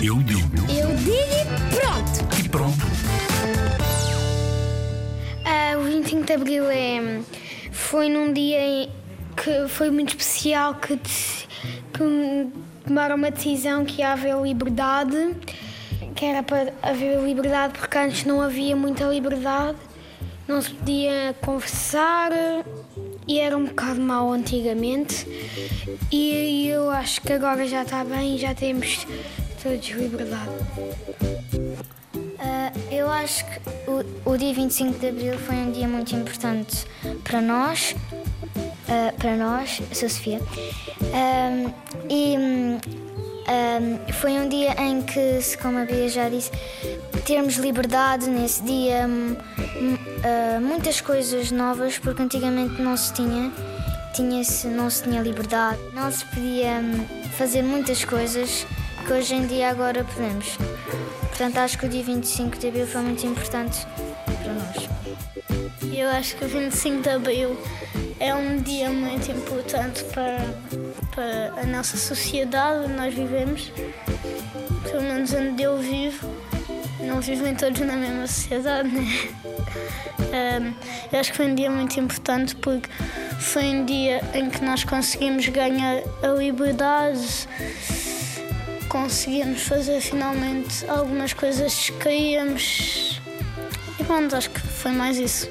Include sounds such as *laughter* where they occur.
Eu digo. Eu digo e pronto. E pronto. Ah, o 25 de Abril é, foi num dia que foi muito especial que, que tomaram uma decisão que ia haver liberdade, que era para haver liberdade porque antes não havia muita liberdade, não se podia conversar e era um bocado mau antigamente. E eu acho que agora já está bem já temos todos liberdade. Ah, eu acho que o, o dia 25 de Abril foi um dia muito importante para nós, ah, para nós, sou Sofia, Ahm, e hum, ahm, foi um dia em que, se como a Bia já disse, termos liberdade nesse dia, ah, muitas coisas novas, porque antigamente não se tinha, tinha-se, não se tinha liberdade, não se podia hum, fazer muitas coisas que hoje em dia agora podemos. Portanto, acho que o dia 25 de Abril foi muito importante para nós. Eu acho que o 25 de Abril é um dia muito importante para, para a nossa sociedade onde nós vivemos, pelo menos onde eu vivo. Não vivem todos na mesma sociedade, né? *laughs* Eu acho que foi um dia muito importante porque foi um dia em que nós conseguimos ganhar a liberdade, conseguimos fazer finalmente algumas coisas que queríamos. E pronto, acho que foi mais isso.